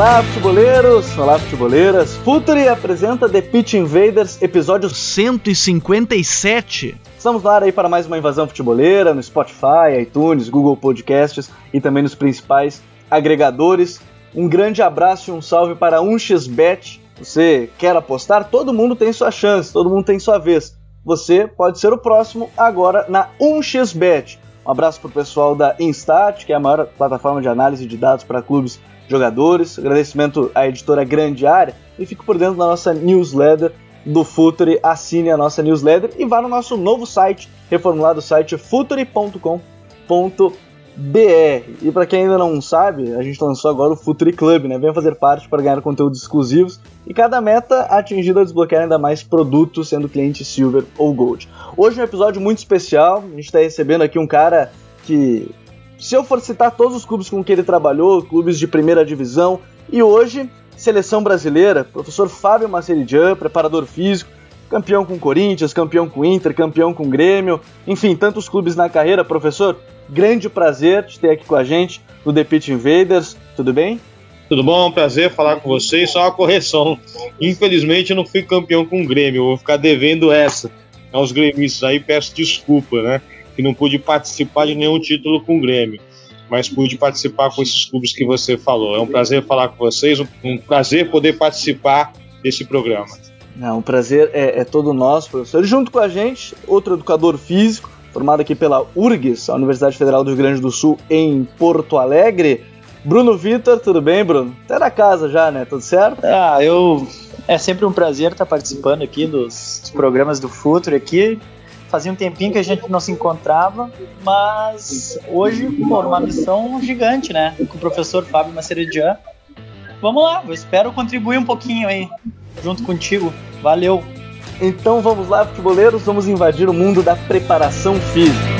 Olá, futeboleiros! Olá, futeboleiras! Futuri apresenta The Pitch Invaders, episódio 157. Estamos ar aí para mais uma invasão futeboleira no Spotify, iTunes, Google Podcasts e também nos principais agregadores. Um grande abraço e um salve para 1xBet. Você quer apostar? Todo mundo tem sua chance, todo mundo tem sua vez. Você pode ser o próximo agora na 1xBet. Um abraço para o pessoal da Instat, que é a maior plataforma de análise de dados para clubes jogadores. Agradecimento à editora Grande Área e fique por dentro da nossa newsletter do Futuri. Assine a nossa newsletter e vá no nosso novo site, reformulado site futuri.com.br. E para quem ainda não sabe, a gente lançou agora o Futuri Club, né? Venha fazer parte para ganhar conteúdos exclusivos e cada meta atingida desbloquear ainda mais produtos, sendo cliente Silver ou Gold. Hoje é um episódio muito especial, a gente está recebendo aqui um cara que se eu for citar todos os clubes com que ele trabalhou, clubes de primeira divisão, e hoje, seleção brasileira, professor Fábio Maceridian, preparador físico, campeão com Corinthians, campeão com Inter, campeão com Grêmio, enfim, tantos clubes na carreira. Professor, grande prazer te ter aqui com a gente no The Pitch Invaders, tudo bem? Tudo bom? Prazer falar com vocês. Só uma correção. Infelizmente eu não fui campeão com o Grêmio, vou ficar devendo essa aos gremistas aí, peço desculpa, né? Que não pude participar de nenhum título com o Grêmio, mas pude participar com esses clubes que você falou. É um prazer falar com vocês, um prazer poder participar desse programa. Não, o prazer é, é todo nosso, professor. E junto com a gente, outro educador físico, formado aqui pela URGS, a Universidade Federal do Rio Grande do Sul, em Porto Alegre. Bruno Vitor, tudo bem, Bruno? Tá na casa já, né? Tudo certo? Ah, eu. É sempre um prazer estar participando aqui dos, programas do Futuro aqui. Fazia um tempinho que a gente não se encontrava, mas hoje, pô, uma missão gigante, né? Com o professor Fábio Maceredian. Vamos lá, eu espero contribuir um pouquinho aí, junto contigo. Valeu! Então vamos lá, futeboleiros, vamos invadir o mundo da preparação física.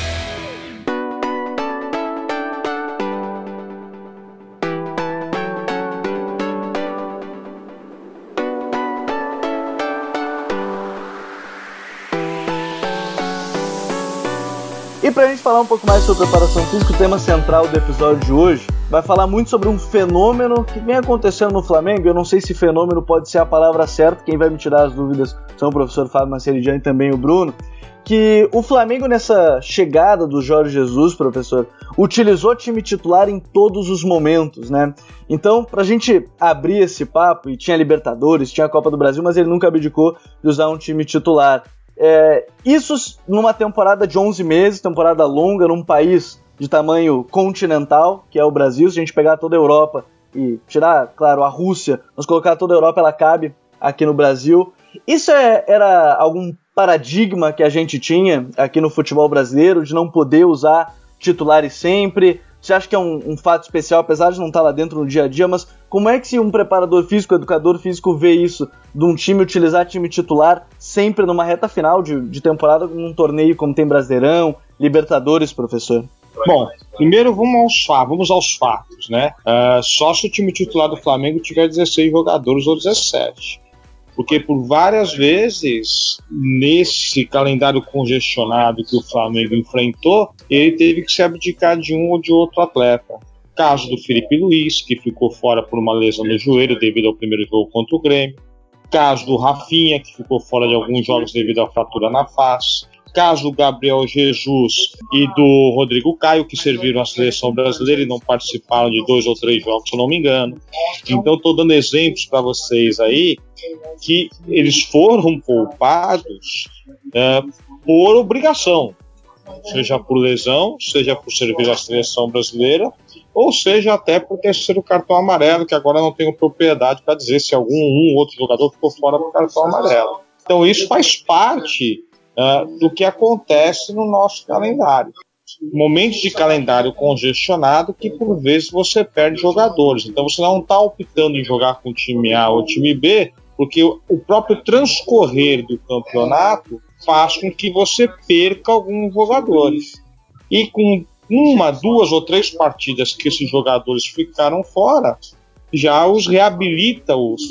E para a gente falar um pouco mais sobre preparação física, o tema central do episódio de hoje vai falar muito sobre um fenômeno que vem acontecendo no Flamengo. Eu não sei se fenômeno pode ser a palavra certa, quem vai me tirar as dúvidas são o professor Fábio Maceridian e também o Bruno. Que o Flamengo, nessa chegada do Jorge Jesus, professor, utilizou time titular em todos os momentos, né? Então, pra gente abrir esse papo, e tinha Libertadores, tinha a Copa do Brasil, mas ele nunca abdicou de usar um time titular. É, isso numa temporada de 11 meses, temporada longa, num país de tamanho continental, que é o Brasil. Se a gente pegar toda a Europa e tirar, claro, a Rússia, mas colocar toda a Europa, ela cabe aqui no Brasil. Isso é, era algum paradigma que a gente tinha aqui no futebol brasileiro, de não poder usar titulares sempre? Você acha que é um, um, fato especial, apesar de não estar lá dentro no dia a dia, mas como é que um preparador físico, educador físico vê isso, de um time utilizar time titular sempre numa reta final de, de temporada, num torneio como tem Brasileirão, Libertadores, professor? Bom, primeiro vamos aos, vamos aos fatos, né? Uh, só se o time titular do Flamengo tiver 16 jogadores ou 17. Porque por várias vezes, nesse calendário congestionado que o Flamengo enfrentou, ele teve que se abdicar de um ou de outro atleta. Caso do Felipe Luiz, que ficou fora por uma lesão no joelho devido ao primeiro jogo contra o Grêmio. Caso do Rafinha, que ficou fora de alguns jogos devido à fratura na face caso do Gabriel Jesus e do Rodrigo Caio, que serviram à seleção brasileira e não participaram de dois ou três jogos, se não me engano. Então, estou dando exemplos para vocês aí que eles foram poupados é, por obrigação. seja por lesão, seja por servir a seleção brasileira, ou seja até por terceiro cartão amarelo, que agora não tenho propriedade para dizer se algum um outro jogador ficou fora do cartão amarelo. Então isso faz parte uh, do que acontece no nosso calendário. Momentos de calendário congestionado que por vezes você perde jogadores. Então você não está optando em jogar com time A ou time B, porque o próprio transcorrer do campeonato faz com que você perca alguns jogadores. E com uma, duas ou três partidas que esses jogadores ficaram fora, já os reabilita-os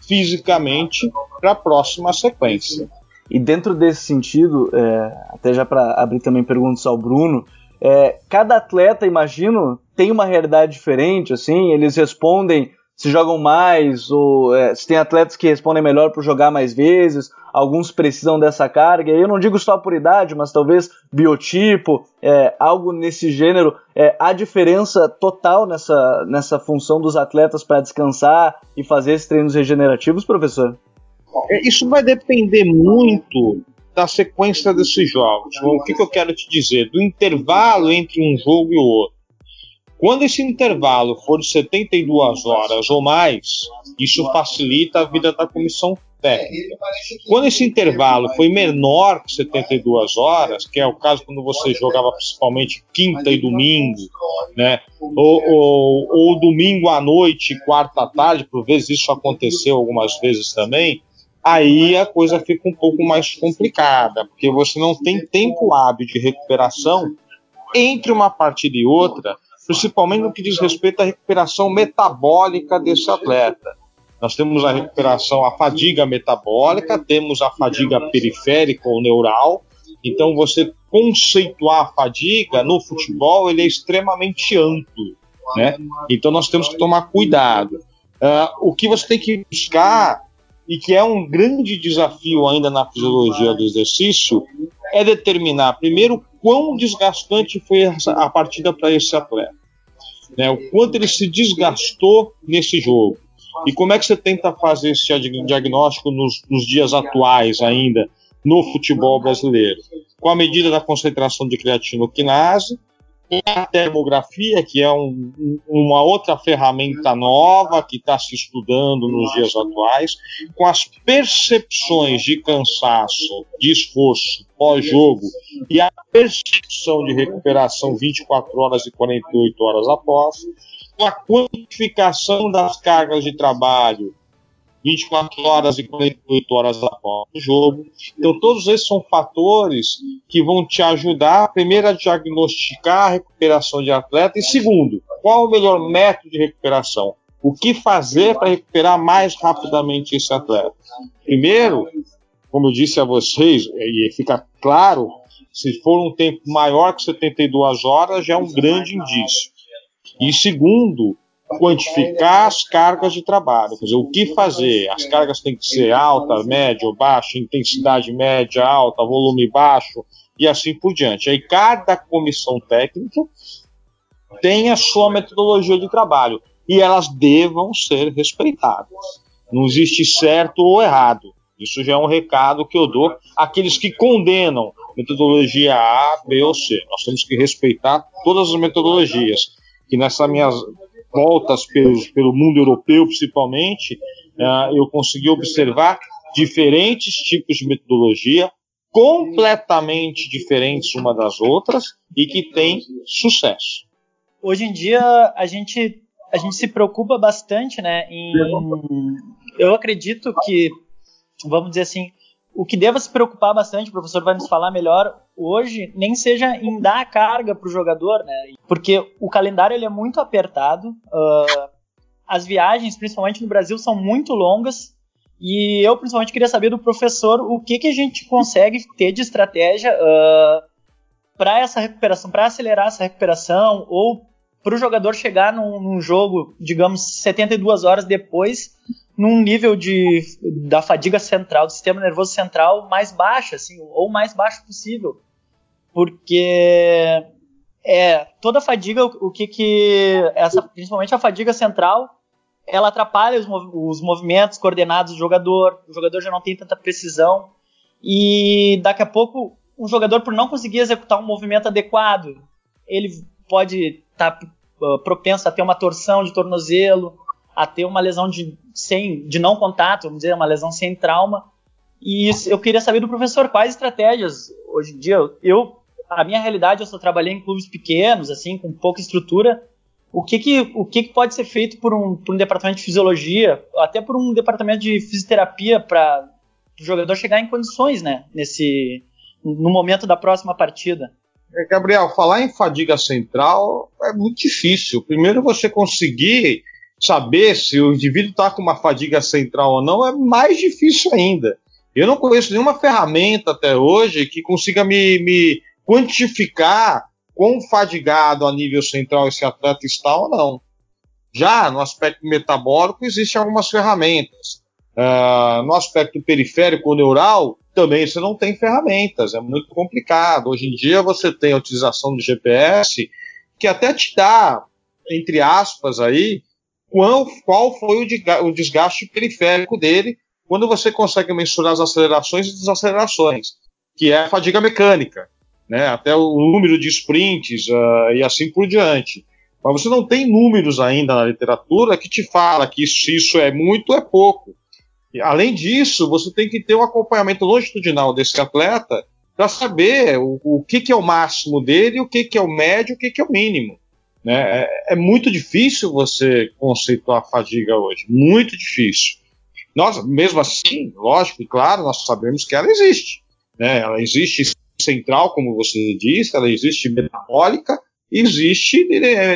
fisicamente para a próxima sequência. E dentro desse sentido, é, até já para abrir também perguntas ao Bruno, é, cada atleta, imagino, tem uma realidade diferente, assim, eles respondem se jogam mais, ou é, se tem atletas que respondem melhor por jogar mais vezes, alguns precisam dessa carga. Eu não digo só por idade, mas talvez biotipo, é, algo nesse gênero. É, há diferença total nessa, nessa função dos atletas para descansar e fazer esses treinos regenerativos, professor? É, isso vai depender muito da sequência desses jogos. O que, que eu quero te dizer? Do intervalo entre um jogo e o outro. Quando esse intervalo for de 72 horas ou mais, isso facilita a vida da comissão técnica. Quando esse intervalo foi menor que 72 horas, que é o caso quando você jogava principalmente quinta e domingo, né? Ou, ou, ou domingo à noite, quarta à tarde, por vezes isso aconteceu algumas vezes também, aí a coisa fica um pouco mais complicada, porque você não tem tempo hábil de recuperação entre uma partida e outra principalmente no que diz respeito à recuperação metabólica desse atleta. Nós temos a recuperação, a fadiga metabólica, temos a fadiga periférica ou neural. Então, você conceituar a fadiga no futebol, ele é extremamente amplo. Né? Então, nós temos que tomar cuidado. Uh, o que você tem que buscar, e que é um grande desafio ainda na fisiologia do exercício, é determinar, primeiro, quão desgastante foi a partida para esse atleta né? O quanto ele se desgastou nesse jogo. E como é que você tenta fazer esse diagnóstico nos, nos dias atuais ainda no futebol brasileiro? Com a medida da concentração de creatinoquinase, a termografia, que é um, uma outra ferramenta nova que está se estudando nos dias atuais, com as percepções de cansaço, de esforço pós-jogo e a percepção de recuperação 24 horas e 48 horas após, com a quantificação das cargas de trabalho 24 horas e 48 horas após o jogo. Então, todos esses são fatores que vão te ajudar, primeiro, a diagnosticar a recuperação de atleta, e segundo, qual o melhor método de recuperação? O que fazer para recuperar mais rapidamente esse atleta? Primeiro, como eu disse a vocês, e fica claro, se for um tempo maior que 72 horas, já é um grande indício. E segundo, quantificar as cargas de trabalho, quer dizer, o que fazer. As cargas têm que ser alta, média ou baixa, intensidade média, alta, volume baixo e assim por diante. Aí cada comissão técnica tem a sua metodologia de trabalho e elas devam ser respeitadas. Não existe certo ou errado. Isso já é um recado que eu dou àqueles que condenam metodologia A, B ou C. Nós temos que respeitar todas as metodologias. Que nessa minha voltas pelo, mundo europeu, principalmente, uh, eu consegui observar diferentes tipos de metodologia, completamente diferentes uma das outras e que têm sucesso. Hoje em dia a gente a gente se preocupa bastante, né? Em, eu acredito que, vamos dizer assim, o que deva se preocupar bastante, o professor vai nos falar melhor hoje, nem seja em dar a carga para o jogador, né? Porque o calendário ele é muito apertado, uh, as viagens, principalmente no Brasil, são muito longas. E eu, principalmente, queria saber do professor o que, que a gente consegue ter de estratégia uh, para essa recuperação, para acelerar essa recuperação, ou para o jogador chegar num, num, jogo, digamos, 72 horas depois, num nível de, da fadiga central, do sistema nervoso central mais baixo, assim, ou mais baixo possível. Porque é, toda fadiga, o, o que que, essa, principalmente a fadiga central, ela atrapalha os, mov os movimentos coordenados do jogador, o jogador já não tem tanta precisão, e daqui a pouco um jogador, por não conseguir executar um movimento adequado, ele pode estar tá, uh, propenso a ter uma torção de tornozelo, a ter uma lesão de, sem, de não contato, vamos dizer, uma lesão sem trauma. E isso, eu queria saber do professor quais estratégias hoje em dia. Eu, a minha realidade, eu só trabalhei em clubes pequenos, assim, com pouca estrutura. O que que, o que, que pode ser feito por um, por um departamento de fisiologia, até por um departamento de fisioterapia para o jogador chegar em condições, né, nesse, no momento da próxima partida? É, Gabriel, falar em fadiga central é muito difícil. Primeiro você conseguir saber se o indivíduo está com uma fadiga central ou não é mais difícil ainda. Eu não conheço nenhuma ferramenta até hoje que consiga me, me quantificar quão fadigado a nível central esse atleta está ou não. Já no aspecto metabólico, existem algumas ferramentas. Uh, no aspecto periférico ou neural, também você não tem ferramentas, é muito complicado. Hoje em dia você tem a utilização do GPS, que até te dá, entre aspas, aí, qual, qual foi o desgaste periférico dele quando você consegue mensurar as acelerações e desacelerações, que é a fadiga mecânica, né? até o número de sprints uh, e assim por diante. Mas você não tem números ainda na literatura que te fala que se isso é muito, é pouco. Além disso, você tem que ter um acompanhamento longitudinal desse atleta para saber o, o que, que, é o máximo dele, o que, que é o médio, o que, que é o mínimo. Né? É, é, muito difícil você conceituar a fadiga hoje, muito difícil. Nós, mesmo assim, lógico e claro, nós sabemos que ela existe. Né? Ela existe central, como você disse, ela existe metabólica, existe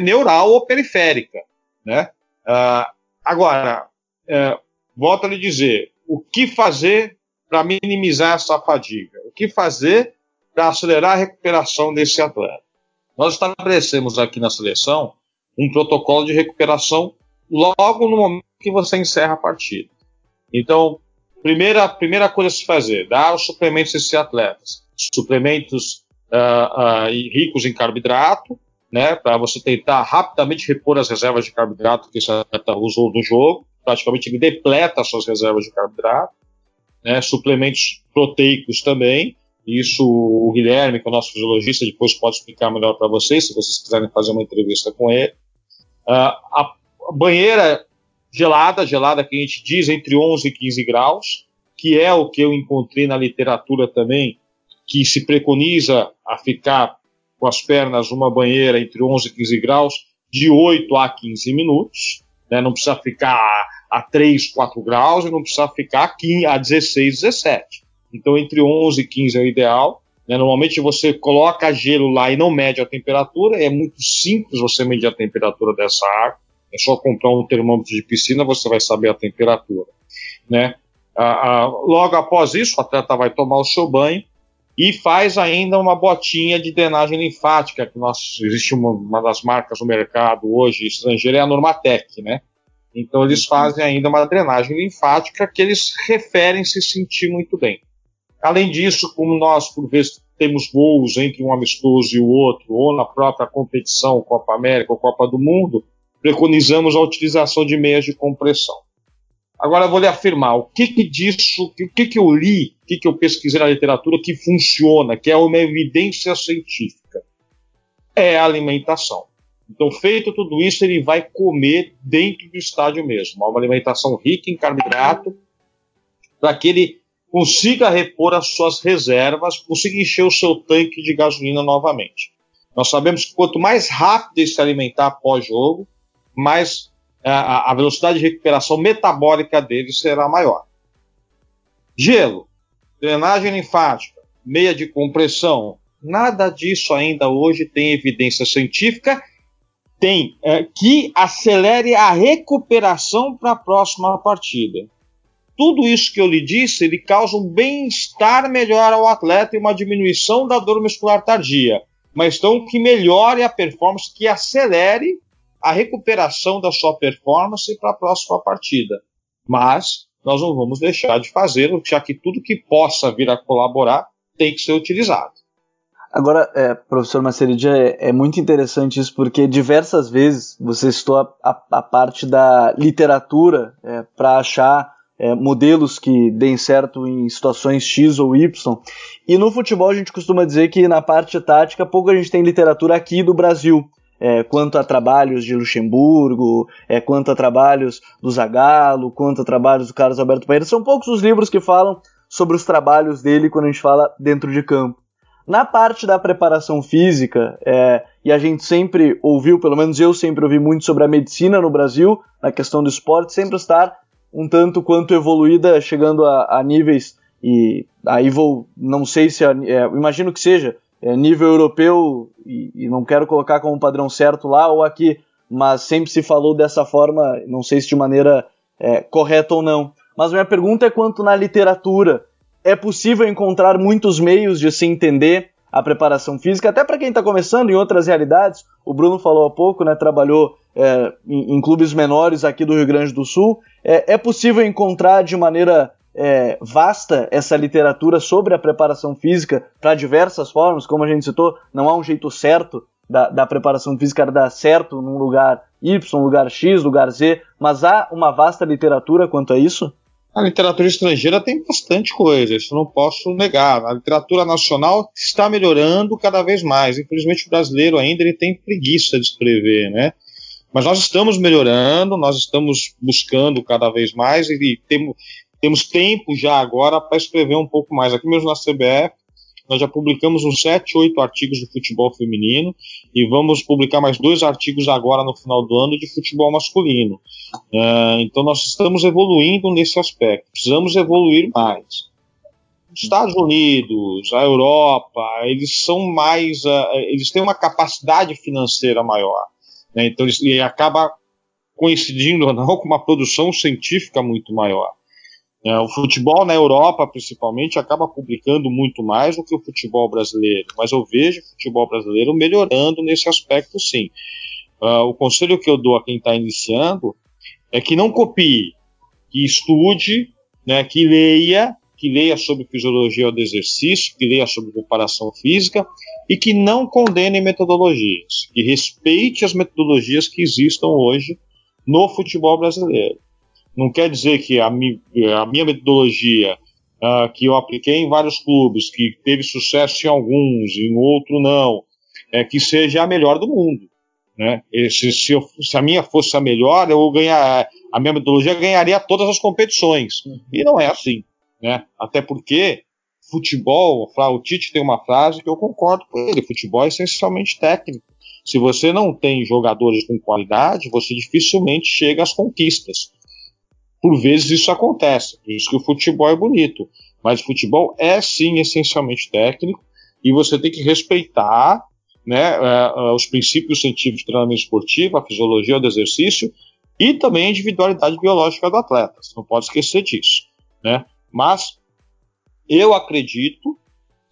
neural ou periférica. Né? Uh, agora, uh, volto a lhe dizer, o que fazer para minimizar essa fadiga? O que fazer para acelerar a recuperação desse atleta? Nós estabelecemos aqui na seleção um protocolo de recuperação logo no momento que você encerra a partida. Então, primeira, primeira coisa a se fazer, dar os suplementos a esses atletas. Suplementos uh, uh, ricos em carboidrato, né, para você tentar rapidamente repor as reservas de carboidrato que esse atleta usou no jogo praticamente ele depleta suas reservas de carboidrato, né, suplementos proteicos também. Isso o Guilherme, que é o nosso fisiologista, depois pode explicar melhor para vocês, se vocês quiserem fazer uma entrevista com ele. Uh, a banheira gelada, gelada que a gente diz entre 11 e 15 graus, que é o que eu encontrei na literatura também, que se preconiza a ficar com as pernas numa banheira entre 11 e 15 graus de 8 a 15 minutos. Né? Não precisa ficar a 3, 4 graus e não precisa ficar a 16, 17. Então, entre 11 e 15 é o ideal. Né? Normalmente você coloca gelo lá e não mede a temperatura. É muito simples você medir a temperatura dessa água. É só comprar um termômetro de piscina, você vai saber a temperatura. Né? Ah, ah, logo após isso, o atleta vai tomar o seu banho e faz ainda uma botinha de drenagem linfática, que nós, existe uma, uma das marcas no mercado hoje estrangeira, é a Normatec, né? Então eles fazem ainda uma drenagem linfática que eles referem se sentir muito bem. Além disso, como nós por vezes temos voos entre um amistoso e o outro, ou na própria competição, Copa América ou Copa do Mundo, preconizamos a utilização de meias de compressão. Agora eu vou lhe afirmar o que, que disso, o que, que eu li, o que, que eu pesquisei na literatura que funciona, que é uma evidência científica. É a alimentação. Então, feito tudo isso, ele vai comer dentro do estádio mesmo. Uma alimentação rica em carboidrato, para que ele consiga repor as suas reservas, consiga encher o seu tanque de gasolina novamente. Nós sabemos que quanto mais rápido ele se alimentar após jogo, mais a, a velocidade de recuperação metabólica dele será maior. Gelo, drenagem linfática, meia de compressão, nada disso ainda hoje tem evidência científica tem é, que acelere a recuperação para a próxima partida. Tudo isso que eu lhe disse, ele causa um bem-estar melhor ao atleta e uma diminuição da dor muscular tardia, mas então que melhore a performance, que acelere a recuperação da sua performance para a próxima partida. Mas nós não vamos deixar de fazê-lo, já que tudo que possa vir a colaborar tem que ser utilizado. Agora, é, professor Maceridia, é, é, muito interessante isso porque diversas vezes você citou a, a, a parte da literatura é, para achar é, modelos que deem certo em situações X ou Y. E no futebol a gente costuma dizer que na parte tática pouco a gente tem literatura aqui do Brasil. É, quanto a trabalhos de Luxemburgo, é, quanto a trabalhos do Zagallo, quanto a trabalhos do Carlos Alberto Pereira. São poucos os livros que falam sobre os trabalhos dele quando a gente fala dentro de campo. Na parte da preparação física, é, e a gente sempre ouviu, pelo menos eu sempre ouvi muito sobre a medicina no Brasil, na questão do esporte, sempre estar um tanto quanto evoluída, chegando a, a níveis, e aí vou, não sei se, é, imagino que seja, é, nível europeu, e, e, não quero colocar como padrão certo lá ou aqui, mas sempre se falou dessa forma, não sei se de maneira é, correta ou não. Mas minha pergunta é quanto na literatura. É possível encontrar muitos meios de se entender a preparação física, até para quem está começando em outras realidades. O Bruno falou há pouco, né, trabalhou é, em, em, clubes menores aqui do Rio Grande do Sul. É, é possível encontrar de maneira é, vasta essa literatura sobre a preparação física para diversas formas, como a gente citou, não há um jeito certo da, da preparação física dar certo num lugar Y, lugar X, lugar Z, mas há uma vasta literatura quanto a isso? A literatura estrangeira tem bastante coisa, isso não posso negar. A literatura nacional está melhorando cada vez mais. Infelizmente, o brasileiro ainda ele tem preguiça de escrever, né? Mas nós estamos melhorando, nós estamos buscando cada vez mais e temos, temos tempo já agora para escrever um pouco mais. Aqui mesmo na CBF, nós já publicamos uns 7, 8 artigos de futebol feminino e vamos publicar mais dois artigos agora no final do ano de futebol masculino. Uh, então nós estamos evoluindo nesse aspecto. Precisamos evoluir mais. Os Estados Unidos, a Europa, eles são mais, uh, eles têm uma capacidade financeira maior. Né? Então eles, e acaba coincidindo ou não com uma produção científica muito maior. É, o futebol na Europa, principalmente, acaba publicando muito mais do que o futebol brasileiro, mas eu vejo o futebol brasileiro melhorando nesse aspecto, sim. Uh, o conselho que eu dou a quem está iniciando é que não copie, que estude, né, que leia, que leia sobre fisiologia do exercício, que leia sobre preparação física e que não condene metodologias, que respeite as metodologias que existam hoje no futebol brasileiro. Não quer dizer que a, mi, a minha metodologia, uh, que eu apliquei em vários clubes, que teve sucesso em alguns, em outro não, é que seja a melhor do mundo. Né? Se, se, eu, se, a minha fosse a melhor, eu ganhar, a minha metodologia ganharia todas as competições. E não é assim. Né? Até porque futebol, o Tite tem uma frase que eu concordo com ele: futebol é essencialmente técnico. Se você não tem jogadores com qualidade, você dificilmente chega às conquistas. Por vezes isso acontece, por isso que o futebol é bonito. Mas o futebol é sim essencialmente técnico e você tem que respeitar né, uh, os princípios científicos de treinamento esportivo, a fisiologia do exercício e também a individualidade biológica do atleta. Você não pode esquecer disso. Né? Mas eu acredito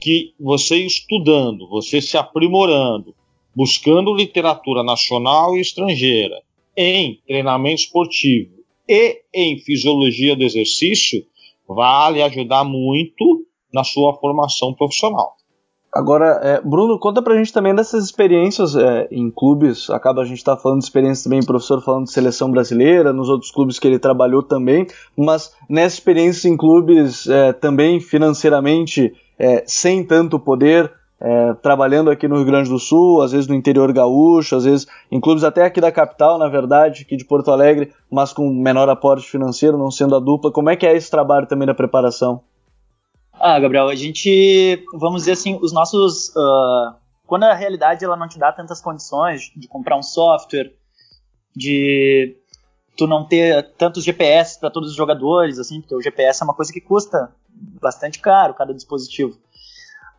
que você estudando, você se aprimorando, buscando literatura nacional e estrangeira em treinamento esportivo e em fisiologia do exercício vai lhe ajudar muito na sua formação profissional. Agora, é, Bruno, conta pra gente também dessas experiências é, em clubes. Acaba a gente tá falando de experiências também, professor falando de seleção brasileira, nos outros clubes que ele trabalhou também, mas nessa experiência em clubes é, também financeiramente é, sem tanto poder, é, trabalhando aqui no Rio Grande do Sul, às vezes no interior gaúcho, às vezes em clubes até aqui da capital, na verdade, aqui de Porto Alegre, mas com menor aporte financeiro, não sendo a dupla. Como é que é esse trabalho também da preparação? Ah, Gabriel, a gente, vamos dizer assim, os nossos. Uh, quando a realidade ela não te dá tantas condições de comprar um software, de tu não ter tantos GPS para todos os jogadores, assim, porque o GPS é uma coisa que custa bastante caro cada dispositivo.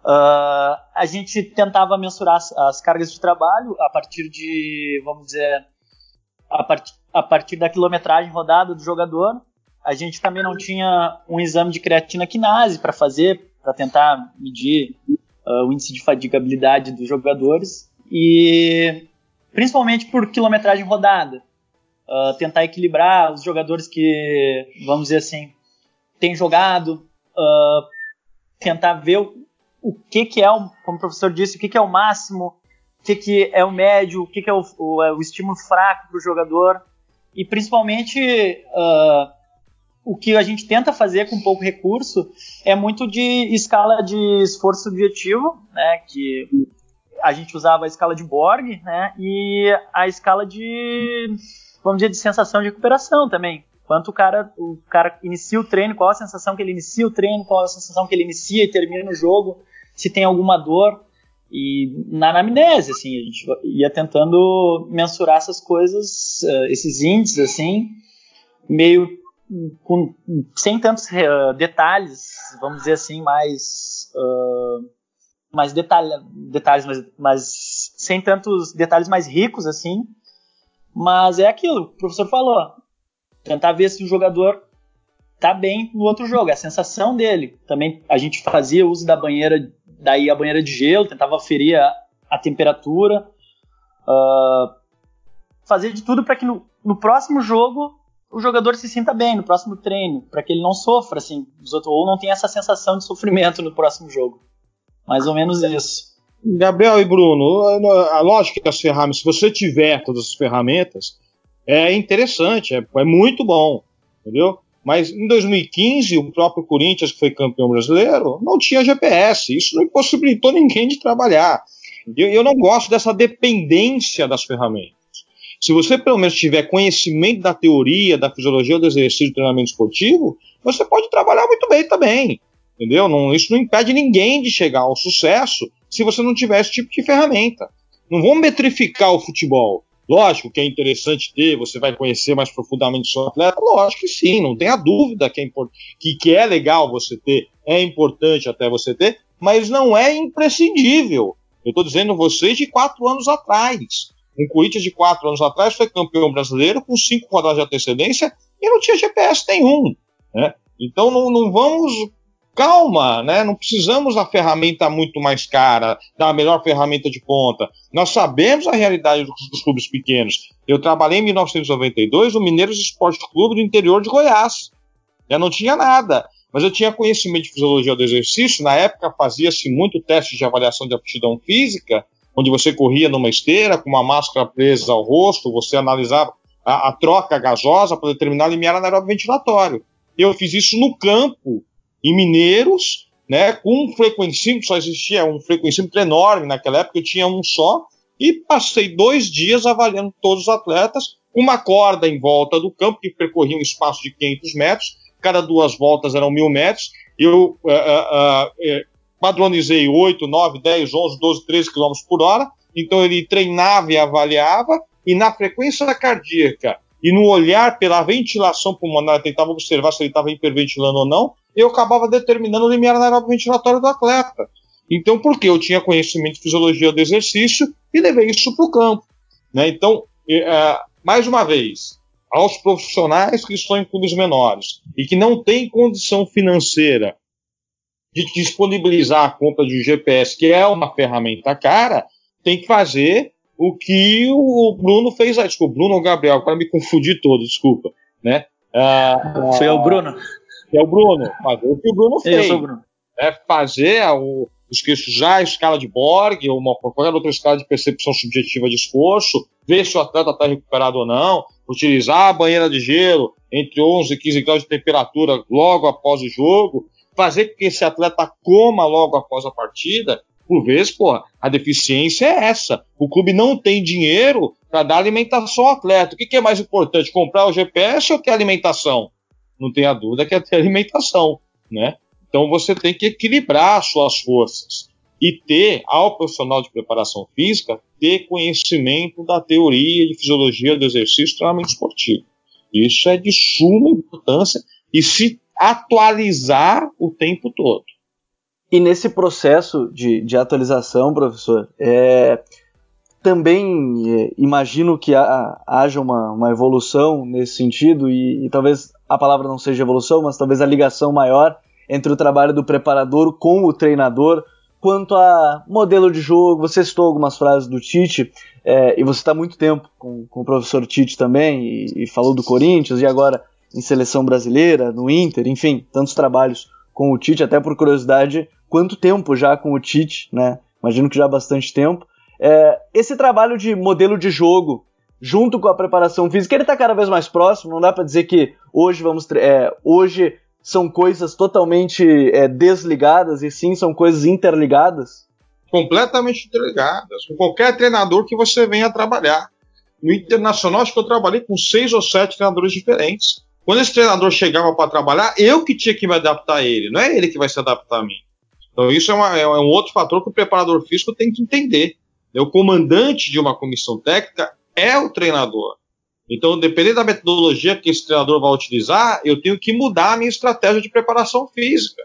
Uh, a gente tentava mensurar as, as, cargas de trabalho a partir de, vamos dizer, a, part, a partir da quilometragem rodada do jogador. A gente também não tinha um exame de creatina quinase para fazer, para tentar medir uh, o índice de fadigabilidade dos jogadores. E principalmente por quilometragem rodada. Uh, tentar equilibrar os jogadores que, vamos dizer assim, têm jogado, tentar ver o que, que é, o, como o professor disse, o que, que é o máximo, o que, que é o médio, o que, que é o, o, é o estímulo fraco para o jogador. E principalmente uh, o que a gente tenta fazer com pouco recurso é muito de escala de esforço subjetivo, né, que a gente usava a escala de Borg, né, e a escala de, vamos dizer, de sensação de recuperação também. Quanto o cara, o cara inicia o treino, qual a sensação que ele inicia o treino, qual a sensação que ele inicia e termina o jogo, se tem alguma dor. E na anamnese, assim, a gente ia tentando mensurar essas coisas, eh, esses índices, assim, meio com, sem tantos uh, detalhes, vamos dizer assim, mais uh, mais detalhe, detalhes, mas sem tantos detalhes mais ricos assim. Mas é aquilo, o professor falou, tentar ver se o jogador tá bem no outro jogo, é a sensação dele. Também a gente fazia uso da banheira, daí a banheira de gelo, tentava ferir a, a temperatura, uh, de tudo para que no, no próximo jogo o jogador se sinta bem no próximo treino, para que ele não sofra assim, ou não tenha essa sensação de sofrimento no próximo jogo. Mais ou menos isso. Gabriel e Bruno, a lógica das ferramentas, se você tiver todas as ferramentas, é interessante, é, é muito bom, entendeu? Mas em 2015, o próprio Corinthians, que foi campeão brasileiro, não tinha GPS. Isso não impossibilitou ninguém de trabalhar. Eu, eu não gosto dessa dependência das ferramentas. Se você pelo menos tiver conhecimento da teoria, da fisiologia do exercício de treinamento esportivo, você pode trabalhar muito bem também. Entendeu? Não, isso não impede ninguém de chegar ao sucesso se você não tiver esse tipo de ferramenta. Não vamos metrificar o futebol. Lógico que é interessante ter, você vai conhecer mais profundamente o seu atleta. Lógico que sim, não tenha dúvida que é, que, que é legal você ter, é importante até você ter, mas não é imprescindível. Eu estou dizendo vocês de quatro anos atrás. Um Corinthians de quatro anos atrás foi campeão brasileiro com cinco rodadas de antecedência e não tinha GPS nenhum. Né? Então não, não vamos. Calma, né? Não precisamos da ferramenta muito mais cara, da melhor ferramenta de ponta. Nós sabemos a realidade dos, dos clubes pequenos. Eu trabalhei em 1992 no Mineiros Esporte Clube do interior de Goiás. Já não tinha nada mas eu tinha conhecimento de fisiologia do exercício. Na época fazia-se muito teste de avaliação de aptidão física, onde você corria numa esteira com uma máscara presa ao rosto, você analisava a, a troca gasosa para determinar limiar anaeróbio ventilatório. Eu fiz isso no campo, em Mineiros, né, com um frequencímetro, só existia um frequencímetro enorme naquela época, eu tinha um só, e passei dois dias avaliando todos os atletas, uma corda em volta do campo, que percorria um espaço de 500 metros, cada duas voltas eram mil metros, eu uh, uh, uh, padronizei 8, 9, 10, 11, 12, 13 km por hora. Então ele treinava e avaliava, e na frequência cardíaca e no olhar pela ventilação pulmonar, tentava observar se ele estava hiperventilando ou não, eu acabava determinando o limiar anaeróbio ventilatório do atleta. Então, por quê? Eu tinha conhecimento de fisiologia do exercício e levei isso para o campo. Né? Então, é, mais uma vez, aos profissionais que estão em clubes menores e que não têm condição financeira de disponibilizar a compra de GPS, que é uma ferramenta cara, tem que fazer o que o Bruno fez. Ah, desculpa, Bruno ou Gabriel, para me confundir todo, desculpa. Né? Ah, Foi o Bruno. É o Bruno, fazer o que o Bruno fez. Eu o Bruno. É fazer o, os queixos já a escala de Borg ou uma, qualquer outra escala de percepção subjetiva de esforço, ver se o atleta está recuperado ou não, utilizar a banheira de gelo entre 11 e 15 graus de temperatura logo após o jogo, fazer com que esse atleta coma logo após a partida, por vezes, porra, a deficiência é essa. O clube não tem dinheiro para dar alimentação ao atleta. O que, que, é mais importante, comprar o GPS ou ter alimentação? Não tenha dúvida que é ter alimentação, né? Então você tem que equilibrar as suas forças e ter, ao profissional de preparação física, ter conhecimento da teoria de fisiologia do exercício treinamento esportivo. Isso é de suma importância e se atualizar o tempo todo. E nesse processo de, de atualização, professor, é, também é, imagino que ha, haja uma, uma, evolução nesse sentido, e, e, talvez a palavra não seja evolução, mas talvez a ligação maior entre o trabalho do preparador com o treinador, quanto a modelo de jogo. Você citou algumas frases do Tite, é, e você está muito tempo com, com, o professor Tite também, e, e falou do Corinthians, e agora em seleção brasileira, no Inter, enfim, tantos trabalhos com o Tite, até por curiosidade, quanto tempo já com o Tite, né? Imagino que já há bastante tempo. É, esse trabalho de modelo de jogo junto com a preparação física, ele está cada vez mais próximo. Não dá para dizer que hoje vamos é, hoje são coisas totalmente é, desligadas e sim são coisas interligadas. Completamente interligadas. Com qualquer treinador que você venha trabalhar. No internacional, acho que eu trabalhei com seis ou sete treinadores diferentes. Quando esse treinador chegava para trabalhar, eu que tinha que me adaptar a ele, não é ele que vai se adaptar a mim. Então, isso é, uma, é um outro fator que o preparador físico tem que entender. O comandante de uma comissão técnica é o treinador. Então, dependendo da metodologia que esse treinador vai utilizar, eu tenho que mudar a minha estratégia de preparação física.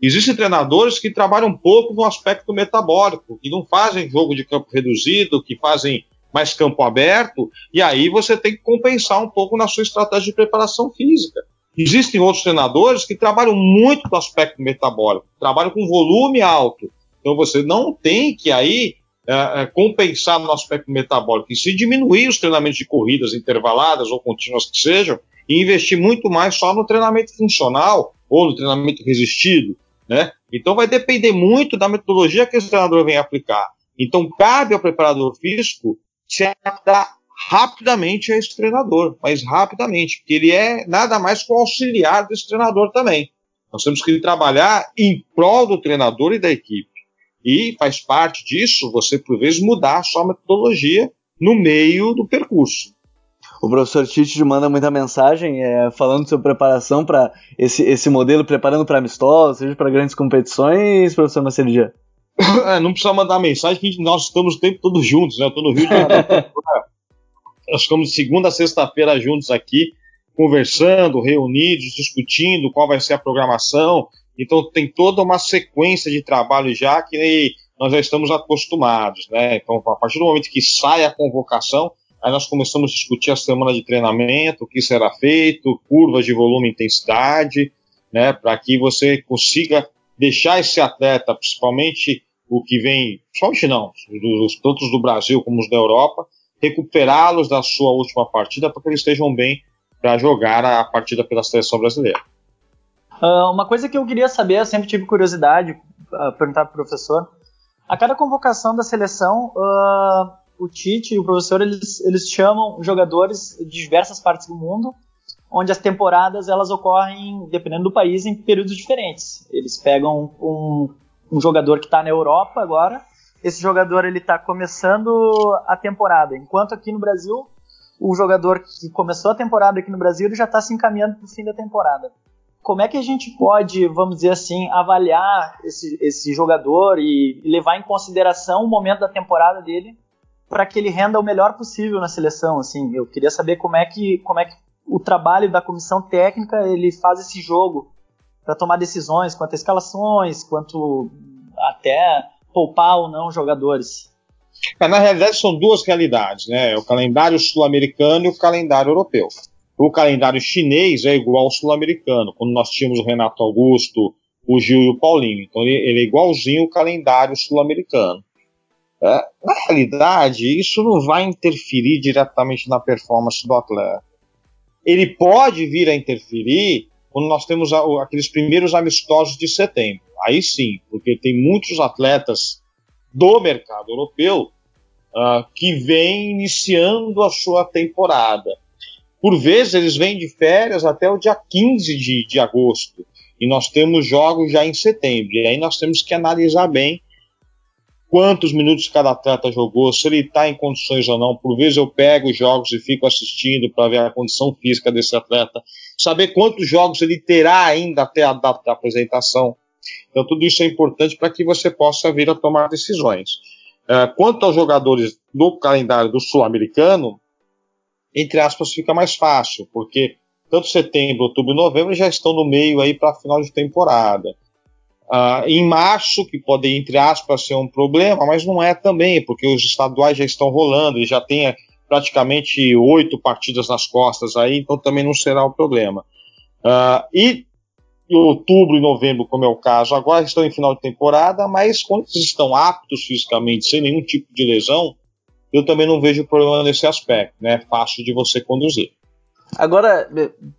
Existem treinadores que trabalham um pouco no aspecto metabólico, que não fazem jogo de campo reduzido, que fazem mais campo aberto, e aí você tem que compensar um pouco na sua estratégia de preparação física. Existem outros treinadores que trabalham muito no aspecto metabólico, trabalham com volume alto. Então você não tem que aí é, é, compensar no aspecto metabólico e se diminuir os treinamentos de corridas intervaladas ou contínuas que sejam e investir muito mais só no treinamento funcional ou no treinamento resistido, né? Então vai depender muito da metodologia que esse treinador vem aplicar. Então cabe ao preparador físico se adaptar rapidamente a esse treinador, mas rapidamente, porque ele é nada mais que o auxiliar desse treinador também. Nós temos que trabalhar em prol do treinador e da equipe. E faz parte disso você, por vezes, mudar a sua metodologia no meio do percurso. O professor Tite manda muita mensagem é, falando sobre preparação para esse, esse modelo, preparando para amistosos, seja para grandes competições, professor Maceridia? É, não precisa mandar mensagem, que nós estamos o tempo todo juntos, né? Eu estou no Rio de Janeiro. nós ficamos de segunda a sexta-feira juntos aqui, conversando, reunidos, discutindo qual vai ser a programação, então tem toda uma sequência de trabalho já que nós já estamos acostumados, né? Então, a partir do momento que sai a convocação, aí nós começamos a discutir a semana de treinamento, o que será feito, curvas de volume e intensidade, né? Para que você consiga deixar esse atleta, principalmente o que vem, principalmente não, dos, tanto do Brasil como os da Europa, recuperá-los da sua última partida para que eles estejam bem para jogar a partida pela seleção brasileira. Uh, uma coisa que eu queria saber, eu sempre tive curiosidade, uh, perguntar para o professor. A cada convocação da seleção, uh, o Tite e o professor eles, eles chamam jogadores de diversas partes do mundo, onde as temporadas elas ocorrem, dependendo do país, em períodos diferentes. Eles pegam um, um jogador que está na Europa agora, esse jogador ele está começando a temporada, enquanto aqui no Brasil o jogador que começou a temporada aqui no Brasil ele já está se encaminhando para o fim da temporada como é que a gente pode, vamos dizer assim, avaliar esse, esse jogador e levar em consideração o momento da temporada dele para que ele renda o melhor possível na seleção? Assim, eu queria saber como é que, como é que o trabalho da comissão técnica ele faz esse jogo para tomar decisões quanto a escalações, quanto até poupar ou não jogadores. É, na realidade, são duas realidades, né? O calendário sul-americano e o calendário europeu. O calendário chinês é igual ao sul-americano, quando nós tínhamos o Renato Augusto, o Gil e o Paulinho. Então ele, ele é igualzinho o calendário sul-americano. É, na realidade, isso não vai interferir diretamente na performance do atleta. Ele pode vir a interferir quando nós temos a, aqueles primeiros amistosos de setembro. Aí sim, porque tem muitos atletas do mercado europeu uh, que vêm iniciando a sua temporada. Por vezes eles vêm de férias até o dia 15 de, de agosto. E nós temos jogos já em setembro. E aí nós temos que analisar bem quantos minutos cada atleta jogou, se ele está em condições ou não. Por vezes eu pego os jogos e fico assistindo para ver a condição física desse atleta, saber quantos jogos ele terá ainda até a data da apresentação. Então, tudo isso é importante para que você possa vir a tomar decisões. Uh, quanto aos jogadores do calendário do sul-americano, entre aspas, fica mais fácil, porque tanto setembro, outubro e novembro já estão no meio aí para final de temporada. Uh, em março, que pode, entre aspas, ser um problema, mas não é também, porque os estaduais já estão rolando e já tem eh, praticamente oito partidas nas costas aí, então também não será um problema. Uh, e outubro e novembro, como é o caso, agora estão em final de temporada, mas quando eles estão aptos fisicamente, sem nenhum tipo de lesão, eu também não vejo problema nesse aspecto, né? Fácil de você conduzir. Agora,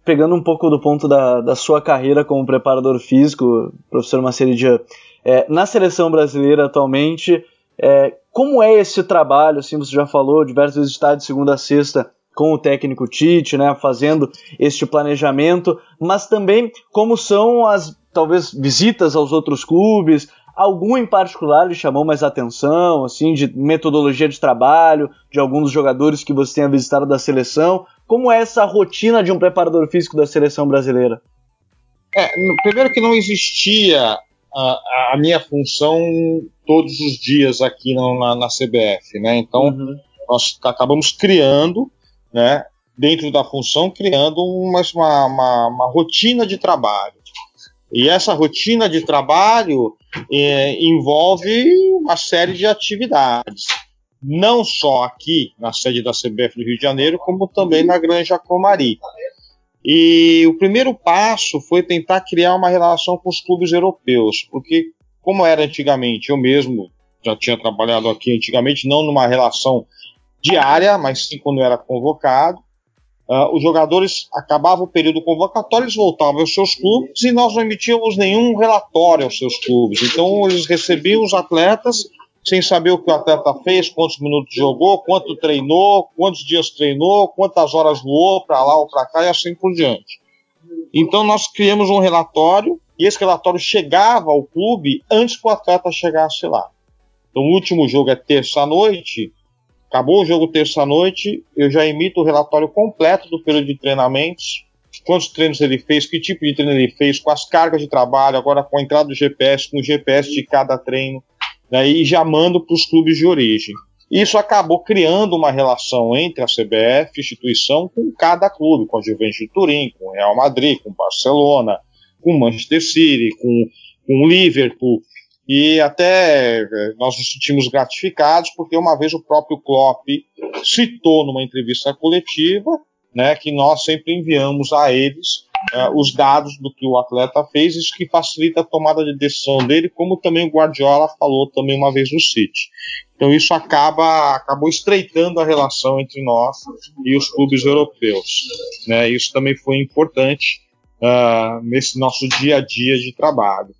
pegando um pouco do ponto da, da sua carreira como preparador físico, professor Maceridia, é, na seleção brasileira atualmente, é, como é esse trabalho? Assim, você já falou diversas vezes estar de segunda a sexta com o técnico Tite, né, fazendo este planejamento, mas também como são as talvez visitas aos outros clubes, algum em particular lhe chamou mais atenção, assim, de metodologia de trabalho, de alguns dos jogadores que você tenha visitado da seleção, como é essa rotina de um preparador físico da seleção brasileira? É, primeiro que não existia a, a, minha função todos os dias aqui na, na CBF, né? Então uhum. nós acabamos criando né, dentro da função, criando uma, uma, uma rotina de trabalho. E essa rotina de trabalho é, envolve uma série de atividades, não só aqui na sede da CBF do Rio de Janeiro, como também na Granja Comari. E o primeiro passo foi tentar criar uma relação com os clubes europeus, porque, como era antigamente, eu mesmo já tinha trabalhado aqui antigamente, não numa relação diária, mas sim quando era convocado. Uh, os jogadores acabavam o período convocatório, eles voltavam aos seus clubes e nós não emitíamos nenhum relatório aos seus clubes. Então eles recebiam os atletas sem saber o que o atleta fez, quantos minutos jogou, quanto treinou, quantos dias treinou, quantas horas voou para lá ou para cá e assim por diante. Então nós criamos um relatório e esse relatório chegava ao clube antes que o atleta chegasse lá. Então o último jogo é terça-noite, Acabou o jogo terça-noite, eu já emito o relatório completo do período de treinamentos, quantos treinos ele fez, que tipo de treino ele fez, com as cargas de trabalho, agora com a entrada do GPS, com o GPS de cada treino, né, e já mando para os clubes de origem. Isso acabou criando uma relação entre a CBF, instituição, com cada clube, com a Juventus de Turim, com o Real Madrid, com o Barcelona, com o Manchester City, com, com o Liverpool, e até eh, nós nos sentimos gratificados, porque uma vez o próprio Klopp citou numa entrevista coletiva né, que nós sempre enviamos a eles uh, os dados do que o atleta fez, isso que facilita a tomada de decisão dele, como também o Guardiola falou também uma vez no City. Então isso acaba acabou estreitando a relação entre nós e os clubes europeus. Né? Isso também foi importante uh, nesse nosso dia a dia de trabalho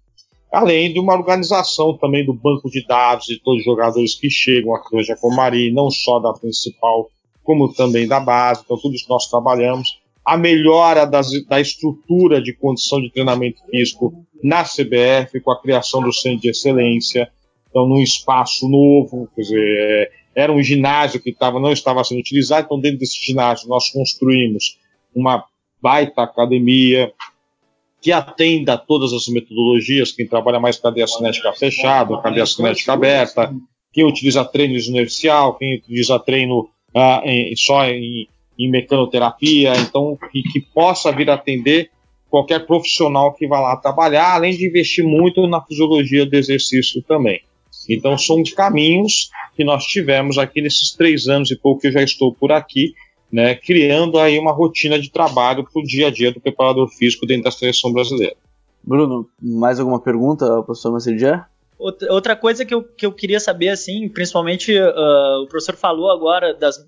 além de uma organização também do banco de dados de todos os jogadores que chegam aqui hoje a Comari, não só da principal, como também da base. Então, tudo isso nós trabalhamos. A melhora das, da estrutura de condição de treinamento físico na CBF, com a criação do Centro de Excelência, então, num espaço novo, quer dizer, é, era um ginásio que tava, não estava sendo utilizado, então, dentro desse ginásio, nós construímos uma baita academia, que atenda a todas as metodologias, quem trabalha mais cadeia cinética fechada, cadeia cinética aberta, quem utiliza treino inercial, quem utiliza treino ah, em, só em, em, mecanoterapia, então que, que, possa vir atender qualquer profissional que vá lá trabalhar, além de investir muito na fisiologia do exercício também. Então são caminhos que nós tivemos aqui nesses três anos e pouco que eu já estou por aqui, né, criando aí uma rotina de trabalho para o dia a dia do preparador físico dentro da seleção brasileira. Bruno, mais alguma pergunta, professor Macedia? Outra coisa que eu, que eu queria saber, assim, principalmente uh, o professor falou agora das,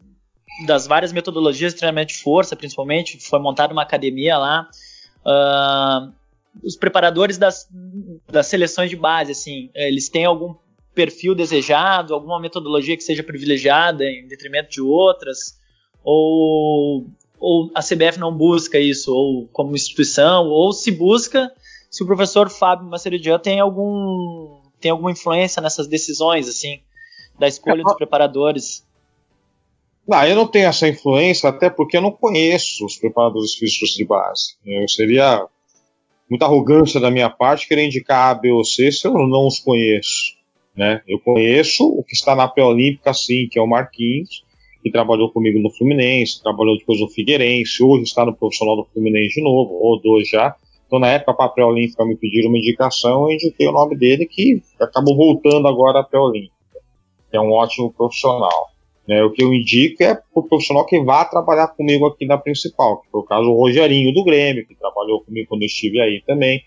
das várias metodologias de treinamento de força, principalmente, foi montada uma academia lá. Uh, os preparadores das, das seleções de base, assim, eles têm algum perfil desejado, alguma metodologia que seja privilegiada em detrimento de outras? Ou, ou a CBF não busca isso, ou como instituição, ou se busca, se o professor Fábio Maceridian tem algum tem alguma influência nessas decisões, assim, da escolha dos preparadores? Não, eu não tenho essa influência, até porque eu não conheço os preparadores físicos de base. Eu seria muita arrogância da minha parte querer indicar A, B ou C se eu não os conheço. Né? Eu conheço o que está na pré-olímpica, sim, que é o Marquinhos, que trabalhou comigo no Fluminense, trabalhou depois no Figueirense, hoje está no profissional do Fluminense de novo, ou dois já. Então, na época, para a pré-olímpica me pediram uma indicação, eu indiquei o nome dele, que acabou voltando agora à pré-olímpica. É um ótimo profissional. Né? O que eu indico é para o profissional que vá trabalhar comigo aqui na principal, que foi o caso do Rogerinho do Grêmio, que trabalhou comigo quando eu estive aí também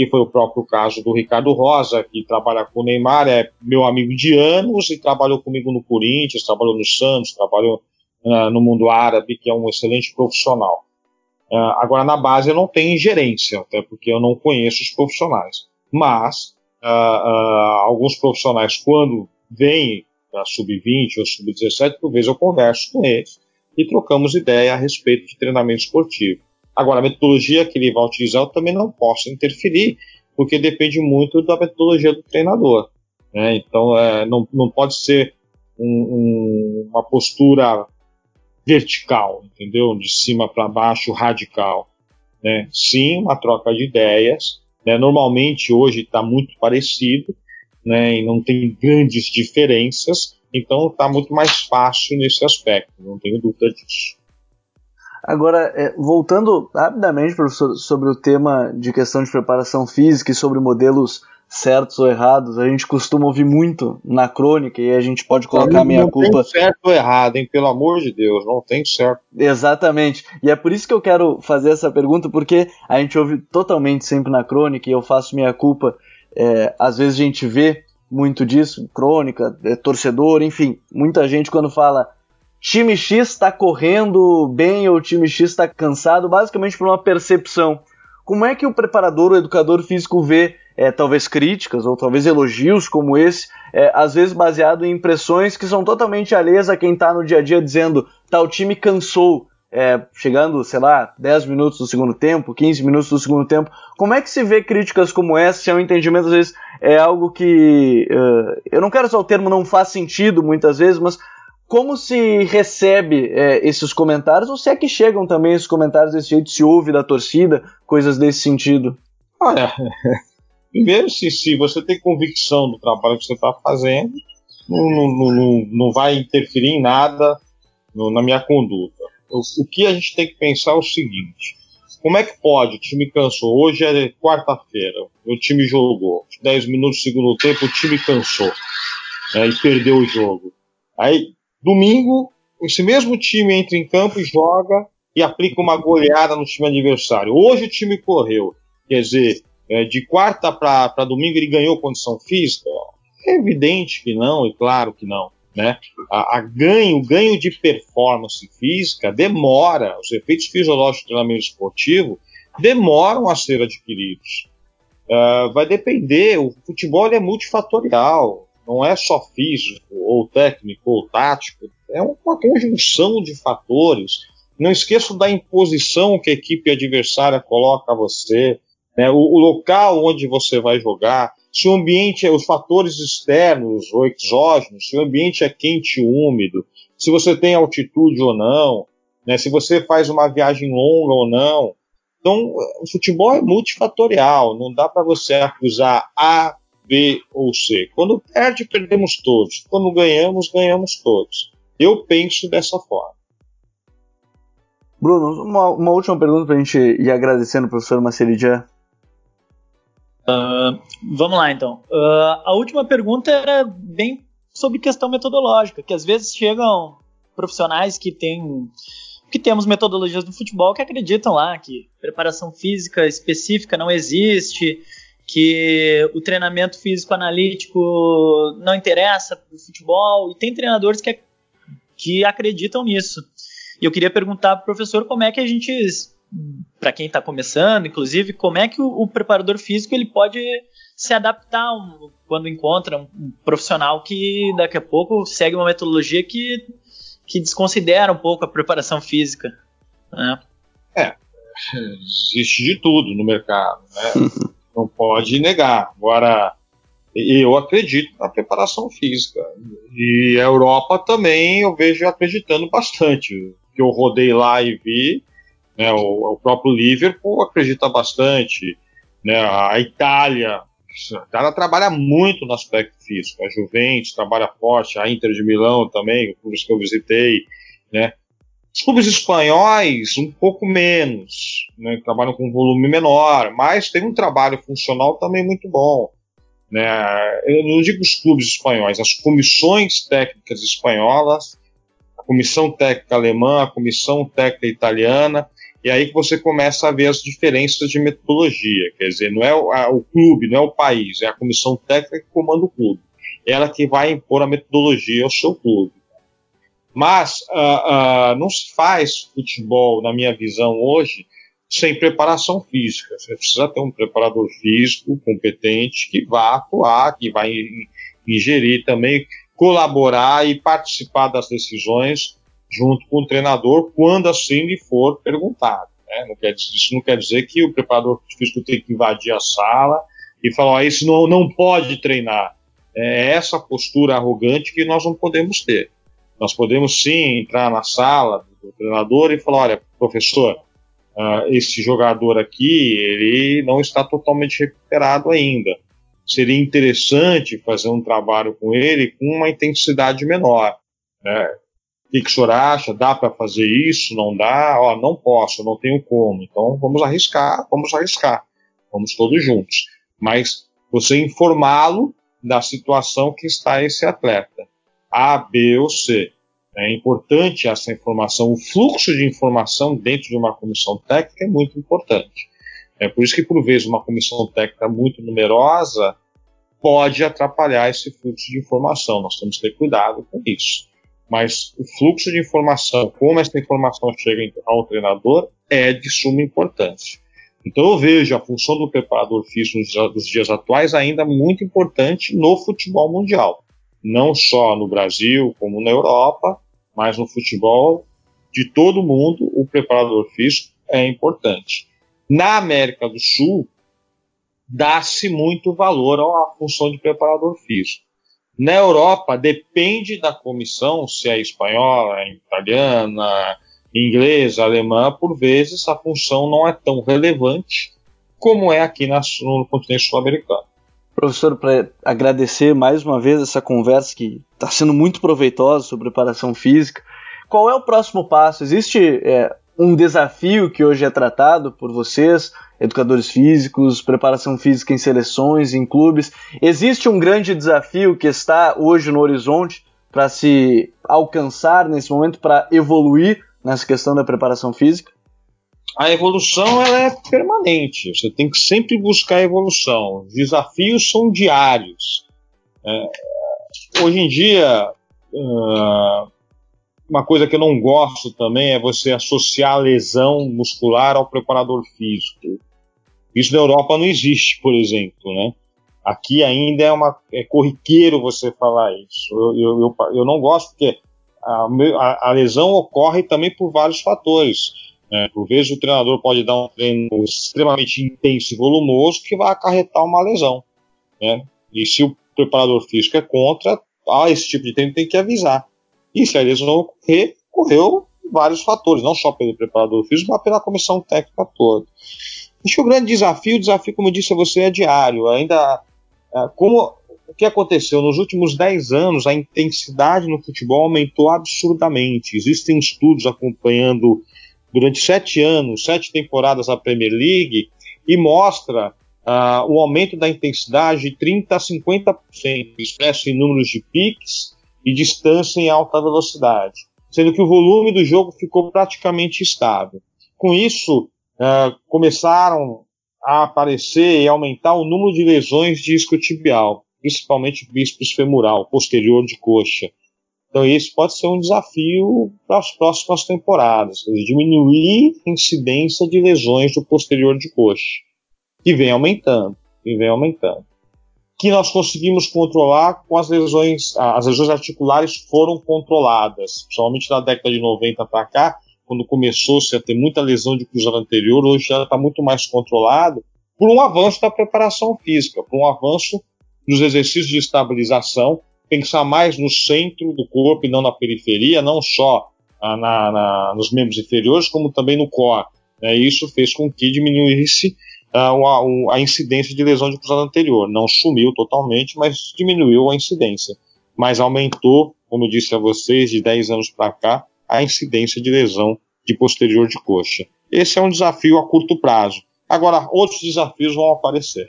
que foi o próprio caso do Ricardo Rosa, que trabalha com o Neymar, é meu amigo de anos e trabalhou comigo no Corinthians, trabalhou no Santos, trabalhou uh, no mundo árabe, que é um excelente profissional. Uh, agora, na base, eu não tenho ingerência, até porque eu não conheço os profissionais. Mas, uh, alguns profissionais, quando vêm para sub-20 ou sub-17, por vezes eu converso com eles e trocamos ideia a respeito de treinamento esportivo. Agora, a metodologia que ele vai utilizar eu também não posso interferir, porque depende muito da metodologia do treinador. Né? Então, é, não, não pode ser um, um, uma postura vertical, entendeu? De cima para baixo, radical. Né? Sim, uma troca de ideias. Né? Normalmente, hoje está muito parecido, né? e não tem grandes diferenças, então está muito mais fácil nesse aspecto, não tenho dúvida disso. Agora, é, voltando rapidamente, professor, sobre o tema de questão de preparação física e sobre modelos certos ou errados, a gente costuma ouvir muito na crônica e a gente pode colocar a minha não culpa. Não tem certo ou errado, hein? Pelo amor de Deus, não tem certo. Exatamente. E é por isso que eu quero fazer essa pergunta, porque a gente ouve totalmente sempre na crônica e eu faço minha culpa. É, às vezes a gente vê muito disso, crônica, é, torcedor, enfim, muita gente quando fala time X está correndo bem ou time X está cansado, basicamente por uma percepção. Como é que o preparador, o educador físico vê é, talvez críticas ou talvez elogios como esse, é, às vezes baseado em impressões que são totalmente alheias a quem está no dia a dia dizendo tal time cansou, é, chegando, sei lá, 10 minutos do segundo tempo, 15 minutos do segundo tempo. Como é que se vê críticas como essa, se é um entendimento, às vezes, é algo que. Uh, eu não quero usar o termo não faz sentido muitas vezes, mas como se recebe é, esses comentários, ou se é que chegam também esses comentários desse jeito, se ouve da torcida, coisas desse sentido? Olha, primeiro, se, se você tem convicção do trabalho que você está fazendo, não, não, não, não vai interferir em nada no, na minha conduta. O, o que a gente tem que pensar é o seguinte: como é que pode? O time cansou. Hoje é quarta-feira, o time jogou. 10 minutos do segundo tempo, o time cansou né, e perdeu o jogo. Aí Domingo, esse mesmo time entra em campo e joga e aplica uma goleada no time adversário. Hoje o time correu. Quer dizer, é, de quarta para domingo ele ganhou condição física? É evidente que não, e claro que não. Né? A, a ganho, o ganho de performance física demora, os efeitos fisiológicos do treinamento esportivo demoram a ser adquiridos. Uh, vai depender, o futebol é multifatorial não é só físico, ou técnico, ou tático, é uma conjunção de fatores. Não esqueça da imposição que a equipe adversária coloca a você, né, o, o, local onde você vai jogar, se o ambiente, é os fatores externos ou exógenos, se o ambiente é quente e úmido, se você tem altitude ou não, né, se você faz uma viagem longa ou não. Então, o futebol é multifatorial, não dá para você acusar A B ou C. Quando perde, perdemos todos. Quando ganhamos, ganhamos todos. Eu penso dessa forma. Bruno, uma, uma última pergunta para a gente ir agradecendo o professor Maceridian. Uh, vamos lá, então. Uh, a última pergunta era bem sobre questão metodológica, que às vezes chegam profissionais que têm que temos metodologias do futebol que acreditam lá que preparação física específica não existe, que o treinamento físico analítico não interessa para o futebol, e tem treinadores que, que acreditam nisso. E eu queria perguntar para o professor como é que a gente, para quem está começando, inclusive, como é que o, o, preparador físico ele pode se adaptar um, quando encontra um, profissional que daqui a pouco segue uma metodologia que, que desconsidera um pouco a preparação física. Né? É, existe de tudo no mercado. Né? não pode negar. Agora, eu acredito na preparação física. E a Europa também eu vejo acreditando bastante. Que eu rodei lá e vi, né, o, o, próprio Liverpool acredita bastante, né, a Itália, o cara trabalha muito no aspecto físico. A Juventus trabalha forte, a Inter de Milão também, os que eu visitei, né. Os clubes espanhóis, um pouco menos, né, trabalham com volume menor, mas tem um trabalho funcional também muito bom. Né? Eu não digo os clubes espanhóis, as comissões técnicas espanholas, a comissão técnica alemã, a comissão técnica italiana, e aí que você começa a ver as diferenças de metodologia. Quer dizer, não é o, a, o clube, não é o país, é a comissão técnica que comanda o clube. Ela que vai impor a metodologia ao seu clube. Mas uh, uh, não se faz futebol, na minha visão hoje, sem preparação física. Você precisa ter um preparador físico competente que vá atuar, que vai ingerir também colaborar e participar das decisões junto com o treinador, quando assim lhe for perguntado. Né? Não quer, isso não quer dizer que o preparador físico tem que invadir a sala e falar, ah, isso não, não pode treinar. É essa postura arrogante que nós não podemos ter. Nós podemos sim entrar na sala do treinador e falar, olha, professor, uh, esse jogador aqui, ele não está totalmente recuperado ainda. Seria interessante fazer um trabalho com ele com uma intensidade menor. Né? O que, que o senhor acha? Dá para fazer isso? Não dá? Ó, não posso, não tenho como. Então vamos arriscar, vamos arriscar. Vamos todos juntos. Mas você informá-lo da situação que está esse atleta. A, B ou C. É importante essa informação, o fluxo de informação dentro de uma comissão técnica é muito importante. É por isso que, por vezes, uma comissão técnica muito numerosa pode atrapalhar esse fluxo de informação. Nós temos que ter cuidado com isso. Mas o fluxo de informação, como essa informação chega ao treinador, é de suma importância. Então eu vejo a função do preparador físico nos dias atuais ainda muito importante no futebol mundial não só no Brasil, como na Europa, mas no futebol de todo mundo, o preparador físico é importante. Na América do Sul, dá-se muito valor à função de preparador físico. Na Europa, depende da comissão, se é espanhola, é italiana, inglesa, alemã, por vezes a função não é tão relevante como é aqui no continente sul-americano professor, para agradecer mais uma vez essa conversa que está sendo muito proveitosa sobre preparação física. Qual é o próximo passo? Existe é, um desafio que hoje é tratado por vocês, educadores físicos, preparação física em seleções, em clubes? Existe um grande desafio que está hoje no horizonte para se alcançar nesse momento, para evoluir nessa questão da preparação física? A evolução ela é permanente. Você tem que sempre buscar evolução. Os desafios são diários. É, hoje em dia, uh, uma coisa que eu não gosto também é você associar a lesão muscular ao preparador físico. Isso na Europa não existe, por exemplo, né? Aqui ainda é, uma, é corriqueiro você falar isso. Eu, eu, eu, eu não gosto porque a, a, a lesão ocorre também por vários fatores é, por vezes o treinador pode dar um treino extremamente intenso e volumoso que vai acarretar uma lesão. Né? E se o preparador físico é contra, ah, esse tipo de treino tem que avisar. E se a lesão ocorrer, correu vários fatores, não só pelo preparador físico, mas pela comissão técnica toda. Acho que o grande desafio, o desafio, como eu disse a você, é diário. Ainda, é, como o que aconteceu nos últimos 10 anos, a intensidade no futebol aumentou absurdamente. Existem estudos acompanhando durante sete anos, sete temporadas da Premier League, e mostra uh, o aumento da intensidade de 30% a 50%, expresso em números de piques e distância em alta velocidade, sendo que o volume do jogo ficou praticamente estável. Com isso, uh, começaram a aparecer e aumentar o número de lesões de isquiotibial, principalmente bíceps femoral, posterior de coxa. Então, esse pode ser um desafio para as próximas temporadas, diminuir a incidência de lesões do posterior de coxa, que vem aumentando, que vem aumentando. Que nós conseguimos controlar com as lesões, as lesões articulares foram controladas, principalmente na década de 90 para cá, quando começou-se a ter muita lesão de cruzado anterior, hoje já está muito mais controlado, por um avanço da preparação física, por um avanço dos exercícios de estabilização pensar mais no centro do corpo e não na periferia, não só ah, na, na, nos membros inferiores, como também no core. Né? Isso fez com que diminuísse ah, a, a, incidência de lesão de cruzado anterior. Não sumiu totalmente, mas diminuiu a incidência. Mas aumentou, como eu disse a vocês, de 10 anos para cá, a incidência de lesão de posterior de coxa. Esse é um desafio a curto prazo. Agora, outros desafios vão aparecer.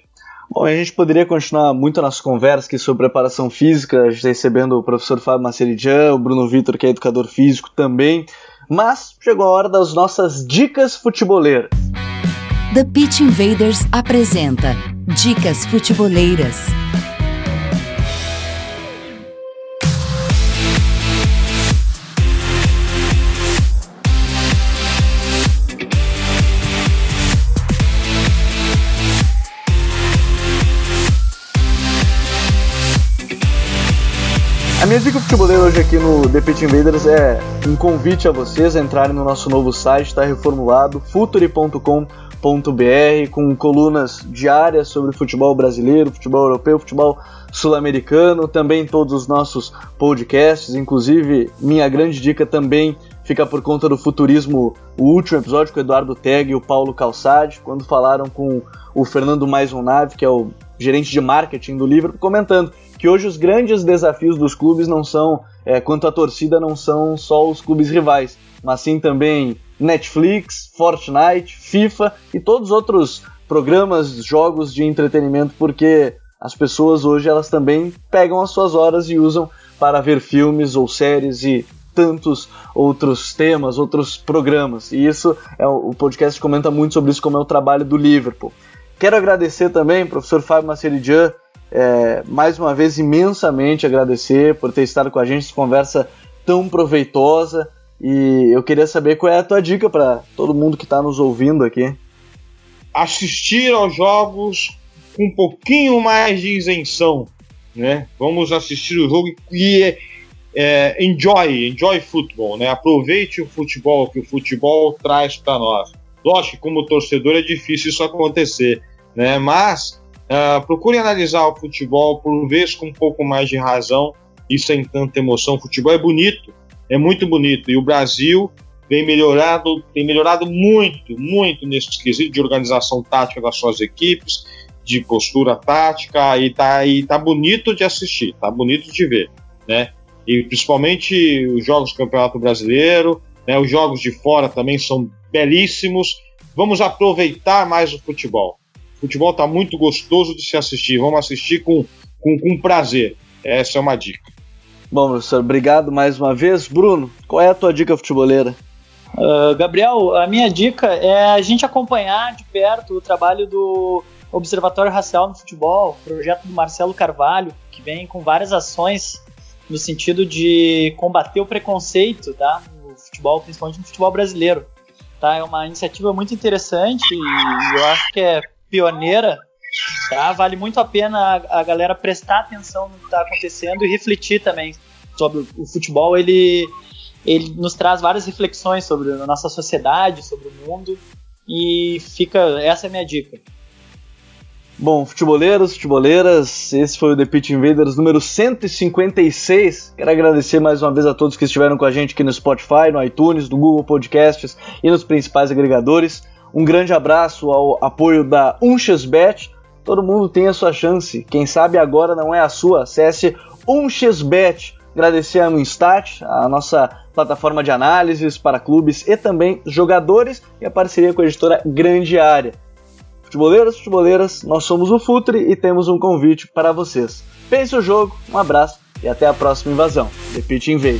Bom, a gente poderia continuar muito a nossa conversa aqui sobre preparação física, a gente está recebendo o professor Fábio Maceridian, o Bruno Vitor, que é educador físico também, mas chegou a hora das nossas dicas futeboleiras. The Pitch Invaders apresenta Dicas Futeboleiras. Minha dica futebolera hoje aqui no The Pitch Invaders é um convite a vocês a entrarem no nosso novo site, está reformulado, futuri.com.br, com colunas diárias sobre futebol brasileiro, futebol europeu, futebol sul-americano, também todos os nossos podcasts, inclusive minha grande dica também fica por conta do futurismo, o último episódio com o Eduardo Teg e o Paulo Calçade, quando falaram com o Fernando Maisonave, que é o gerente de marketing do Liverpool, comentando que hoje os grandes desafios dos clubes não são, é, quanto à torcida, não são só os clubes rivais, mas sim também Netflix, Fortnite, FIFA e todos os outros programas, jogos de entretenimento, porque as pessoas hoje elas também pegam as suas horas e usam para ver filmes ou séries e tantos outros temas, outros programas. E isso é o podcast comenta muito sobre isso como é o trabalho do Liverpool. Quero agradecer também, professor Fábio Maceridian, é, mais uma vez imensamente agradecer por ter estado com a gente essa conversa tão proveitosa. E eu queria saber qual é a tua dica para todo mundo que está nos ouvindo aqui. Assistir aos jogos com um pouquinho mais de isenção, né? Vamos assistir o jogo e é, enjoy, enjoy futebol, né? Aproveite o futebol que o futebol traz para nós. Lógico como torcedor é difícil isso acontecer, né? Mas uh, procure analisar o futebol por vezes com um pouco mais de razão e sem tanta emoção. O futebol é bonito, é muito bonito e o Brasil vem melhorado, tem melhorado muito, muito nesse quesito de organização tática das suas equipes, de postura tática e tá, e tá bonito de assistir, tá bonito de ver, né? e principalmente os jogos do Campeonato Brasileiro, né, os jogos de fora também são belíssimos. Vamos aproveitar mais o futebol. O futebol está muito gostoso de se assistir. Vamos assistir com, com, com prazer. Essa é uma dica. Bom, professor, obrigado mais uma vez. Bruno, qual é a tua dica futeboleira? Uh, Gabriel, a minha dica é a gente acompanhar de perto o trabalho do Observatório Racial no Futebol, projeto do Marcelo Carvalho, que vem com várias ações no sentido de combater o preconceito tá, no futebol, principalmente no futebol brasileiro. Tá? É uma iniciativa muito interessante e eu acho que é pioneira. Tá? Vale muito a pena a, a galera prestar atenção no que está acontecendo e refletir também sobre o futebol. Ele, ele nos traz várias reflexões sobre a nossa sociedade, sobre o mundo e fica essa é a minha dica. Bom, futeboleiros, futeboleiras, esse foi o The Pitch Invaders número 156. Quero agradecer mais uma vez a todos que estiveram com a gente aqui no Spotify, no iTunes, no Google Podcasts e nos principais agregadores. Um grande abraço ao apoio da UnchesBet. Todo mundo tem a sua chance. Quem sabe agora não é a sua. Acesse UnchesBet. Agradecer a Instat, a nossa plataforma de análises para clubes e também jogadores e a parceria com a editora Grande Área. Futeboleiros, futeboleiras, nós somos o Futre e temos um convite para vocês. Pense o jogo, um abraço e até a próxima invasão. The Invader.